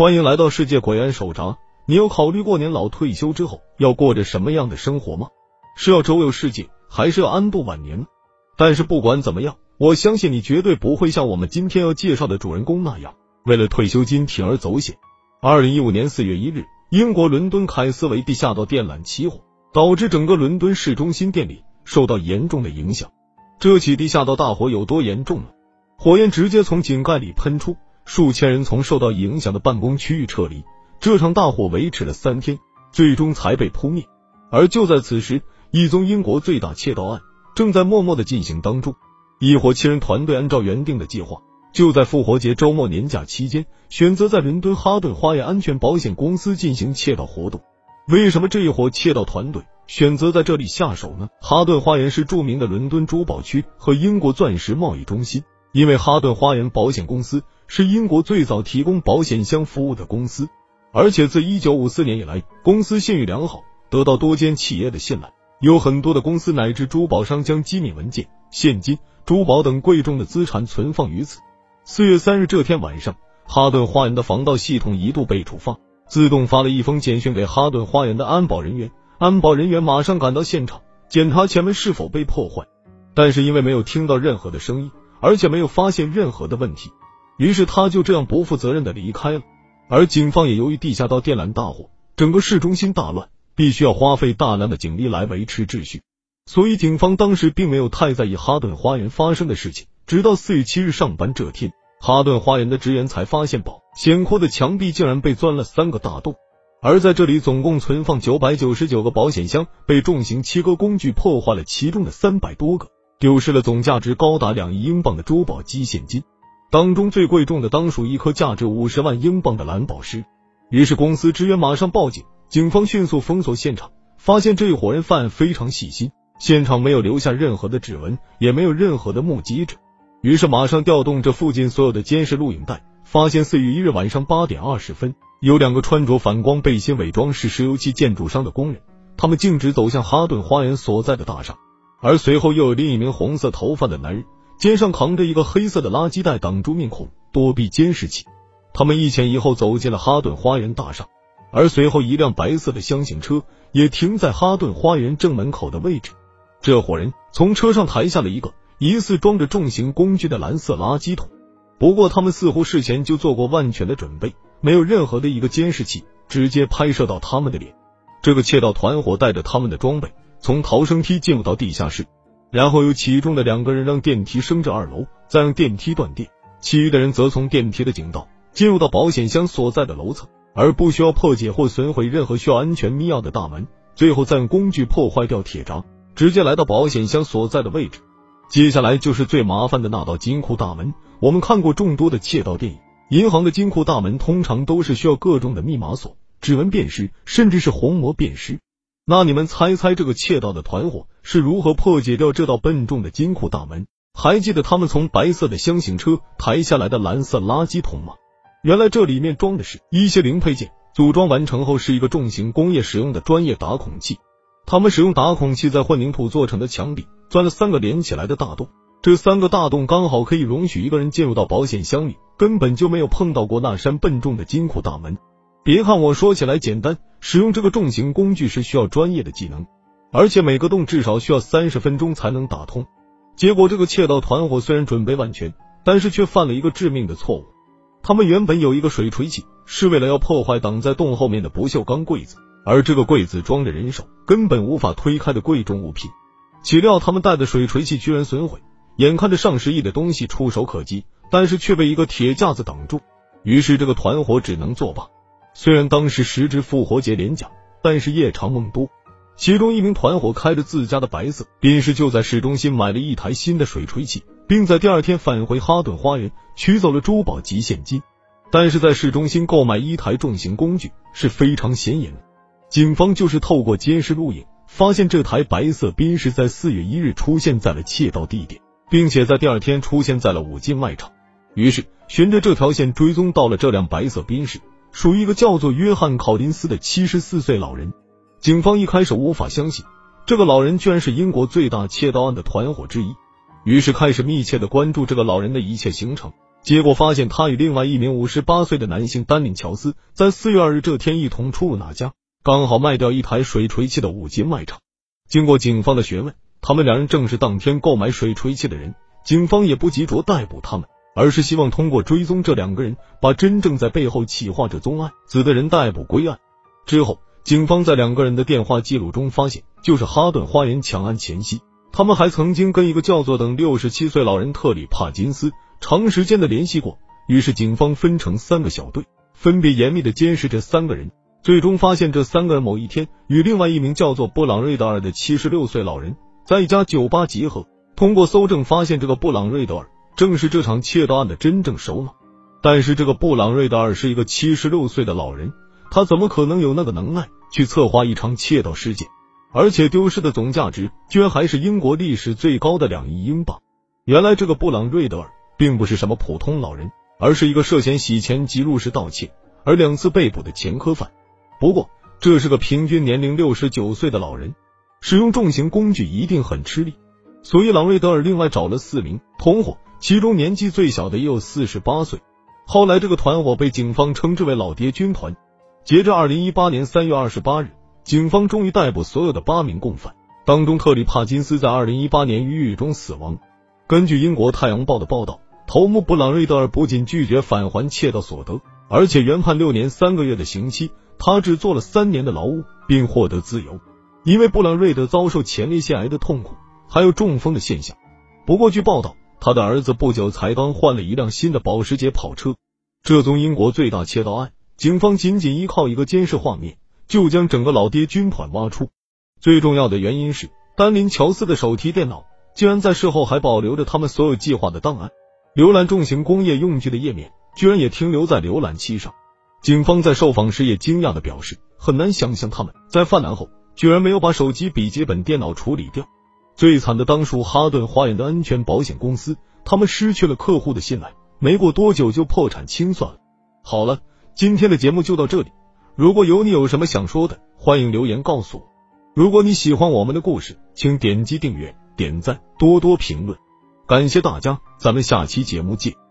欢迎来到世界鬼案手札。你有考虑过年老退休之后要过着什么样的生活吗？是要周游世界，还是要安度晚年呢？但是不管怎么样，我相信你绝对不会像我们今天要介绍的主人公那样，为了退休金铤而走险。二零一五年四月一日，英国伦敦凯斯维地下道电缆起火，导致整个伦敦市中心电力受到严重的影响。这起地下道大火有多严重呢？火焰直接从井盖里喷出，数千人从受到影响的办公区域撤离。这场大火维持了三天，最终才被扑灭。而就在此时，一宗英国最大窃盗案正在默默的进行当中。一伙七人团队按照原定的计划，就在复活节周末年假期间，选择在伦敦哈顿花园安全保险公司进行窃盗活动。为什么这一伙窃盗团队选择在这里下手呢？哈顿花园是著名的伦敦珠宝区和英国钻石贸易中心。因为哈顿花园保险公司是英国最早提供保险箱服务的公司，而且自一九五四年以来，公司信誉良好，得到多间企业的信赖。有很多的公司乃至珠宝商将机密文件、现金、珠宝等贵重的资产存放于此。四月三日这天晚上，哈顿花园的防盗系统一度被触发，自动发了一封简讯给哈顿花园的安保人员。安保人员马上赶到现场，检查前门是否被破坏，但是因为没有听到任何的声音。而且没有发现任何的问题，于是他就这样不负责任的离开了。而警方也由于地下道电缆大火，整个市中心大乱，必须要花费大量的警力来维持秩序，所以警方当时并没有太在意哈顿花园发生的事情。直到四月七日上班这天，哈顿花园的职员才发现保险库的墙壁竟然被钻了三个大洞，而在这里总共存放九百九十九个保险箱，被重型切割工具破坏了其中的三百多个。丢失了总价值高达两亿英镑的珠宝及现金，当中最贵重的当属一颗价值五十万英镑的蓝宝石。于是公司职员马上报警，警方迅速封锁现场，发现这一伙人犯案非常细心，现场没有留下任何的指纹，也没有任何的目击者。于是马上调动这附近所有的监视录影带，发现四月一日晚上八点二十分，有两个穿着反光背心、伪装是石油气建筑商的工人，他们径直走向哈顿花园所在的大厦。而随后又有另一名红色头发的男人，肩上扛着一个黑色的垃圾袋挡住面孔，躲避监视器。他们一前一后走进了哈顿花园大厦，而随后一辆白色的厢型车也停在哈顿花园正门口的位置。这伙人从车上抬下了一个疑似装着重型工具的蓝色垃圾桶，不过他们似乎事前就做过万全的准备，没有任何的一个监视器直接拍摄到他们的脸。这个窃盗团伙带着他们的装备。从逃生梯进入到地下室，然后由其中的两个人让电梯升至二楼，再让电梯断电，其余的人则从电梯的井道进入到保险箱所在的楼层，而不需要破解或损毁任何需要安全密钥的大门，最后再用工具破坏掉铁闸，直接来到保险箱所在的位置。接下来就是最麻烦的那道金库大门。我们看过众多的窃盗电影，银行的金库大门通常都是需要各种的密码锁、指纹辨识，甚至是虹膜辨识。那你们猜猜这个窃盗的团伙是如何破解掉这道笨重的金库大门？还记得他们从白色的箱型车抬下来的蓝色垃圾桶吗？原来这里面装的是一些零配件，组装完成后是一个重型工业使用的专业打孔器。他们使用打孔器在混凝土做成的墙壁钻了三个连起来的大洞，这三个大洞刚好可以容许一个人进入到保险箱里，根本就没有碰到过那扇笨重的金库大门。别看我说起来简单，使用这个重型工具是需要专业的技能，而且每个洞至少需要三十分钟才能打通。结果这个窃盗团伙虽然准备万全，但是却犯了一个致命的错误。他们原本有一个水锤器，是为了要破坏挡在洞后面的不锈钢柜子，而这个柜子装着人手根本无法推开的贵重物品。岂料他们带的水锤器居然损毁，眼看着上十亿的东西触手可及，但是却被一个铁架子挡住，于是这个团伙只能作罢。虽然当时时值复活节连假，但是夜长梦多。其中一名团伙开着自家的白色宾士，就在市中心买了一台新的水锤器，并在第二天返回哈顿花园取走了珠宝及现金。但是在市中心购买一台重型工具是非常显眼的。警方就是透过监视录影，发现这台白色宾士在四月一日出现在了窃盗地点，并且在第二天出现在了五金卖场。于是循着这条线追踪到了这辆白色宾士。属于一个叫做约翰·考林斯的七十四岁老人。警方一开始无法相信，这个老人居然是英国最大窃盗案的团伙之一，于是开始密切的关注这个老人的一切行程。结果发现他与另外一名五十八岁的男性丹林乔斯在四月二日这天一同出入那家，刚好卖掉一台水锤器的五金卖场。经过警方的询问，他们两人正是当天购买水锤器的人。警方也不急着逮捕他们，而是希望通过追踪这两个人，把真正在背后企划着宗案子的人逮捕归案。之后，警方在两个人的电话记录中发现，就是哈顿花园抢案前夕，他们还曾经跟一个叫做等六十七岁老人特里帕金斯长时间的联系过。于是，警方分成三个小队，分别严密的监视这三个人。最终发现，这三个人某一天与另外一名叫做布朗瑞德尔的七十六岁老人在一家酒吧集合。通过搜证发现，这个布朗瑞德尔正是这场窃盗案的真正首脑。但是，这个布朗瑞德尔是一个七十六岁的老人，他怎么可能有那个能耐去策划一场窃盗事件？而且丢失的总价值居然还是英国历史最高的两亿英镑。原来，这个布朗瑞德尔并不是什么普通老人，而是一个涉嫌洗钱及入室盗窃而两次被捕的前科犯。不过，这是个平均年龄六十九岁的老人，使用重型工具一定很吃力。所以，朗瑞德尔另外找了四名同伙，其中年纪最小的也有四十八岁。后来，这个团伙被警方称之为“老爹军团”。截至二零一八年三月二十八日，警方终于逮捕所有的八名共犯，当中特里帕金斯在二零一八年于狱中死亡。根据英国《太阳报》的报道，头目布朗瑞德尔不仅拒绝返还窃盗所得，而且原判六年三个月的刑期，他只做了三年的劳务，并获得自由。因为布朗瑞德遭受前列腺癌的痛苦。还有中风的现象。不过，据报道，他的儿子不久才刚换了一辆新的保时捷跑车。这宗英国最大窃盗案，警方仅仅依靠一个监视画面，就将整个老爹军团挖出。最重要的原因是，丹林乔斯的手提电脑竟然在事后还保留着他们所有计划的档案。浏览重型工业用具的页面，居然也停留在浏览器上。警方在受访时也惊讶的表示，很难想象他们在犯难后，居然没有把手机、笔记本电脑处理掉。最惨的当属哈顿花园的安全保险公司，他们失去了客户的信赖，没过多久就破产清算了。好了，今天的节目就到这里。如果有你有什么想说的，欢迎留言告诉我。如果你喜欢我们的故事，请点击订阅、点赞、多多评论，感谢大家，咱们下期节目见。